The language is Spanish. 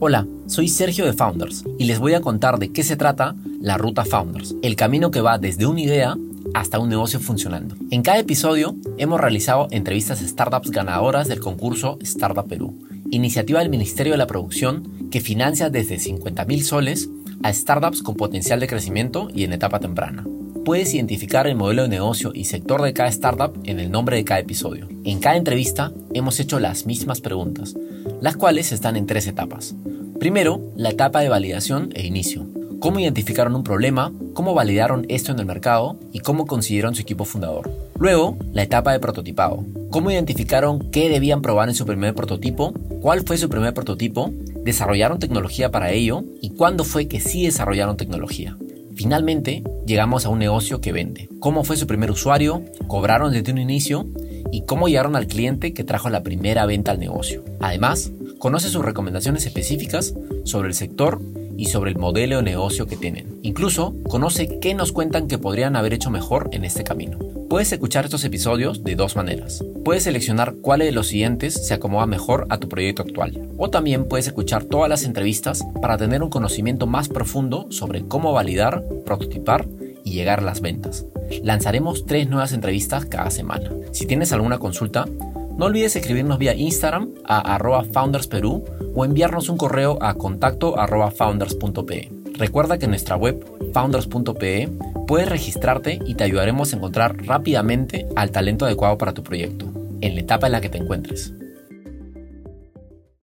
Hola, soy Sergio de Founders y les voy a contar de qué se trata la ruta Founders, el camino que va desde una idea hasta un negocio funcionando. En cada episodio hemos realizado entrevistas a startups ganadoras del concurso Startup Perú, iniciativa del Ministerio de la Producción que financia desde 50 mil soles a startups con potencial de crecimiento y en etapa temprana. Puedes identificar el modelo de negocio y sector de cada startup en el nombre de cada episodio. En cada entrevista hemos hecho las mismas preguntas, las cuales están en tres etapas. Primero, la etapa de validación e inicio. Cómo identificaron un problema, cómo validaron esto en el mercado y cómo consiguieron su equipo fundador. Luego, la etapa de prototipado. Cómo identificaron qué debían probar en su primer prototipo, cuál fue su primer prototipo, desarrollaron tecnología para ello y cuándo fue que sí desarrollaron tecnología. Finalmente, llegamos a un negocio que vende. ¿Cómo fue su primer usuario? ¿Cobraron desde un inicio? ¿Y cómo llegaron al cliente que trajo la primera venta al negocio? Además, conoce sus recomendaciones específicas sobre el sector y sobre el modelo de negocio que tienen. Incluso conoce qué nos cuentan que podrían haber hecho mejor en este camino. Puedes escuchar estos episodios de dos maneras. Puedes seleccionar cuál de los siguientes se acomoda mejor a tu proyecto actual. O también puedes escuchar todas las entrevistas para tener un conocimiento más profundo sobre cómo validar, prototipar y llegar a las ventas. Lanzaremos tres nuevas entrevistas cada semana. Si tienes alguna consulta, no olvides escribirnos vía Instagram a arroba foundersperú o enviarnos un correo a contacto. Recuerda que en nuestra web founders.pe puedes registrarte y te ayudaremos a encontrar rápidamente al talento adecuado para tu proyecto, en la etapa en la que te encuentres.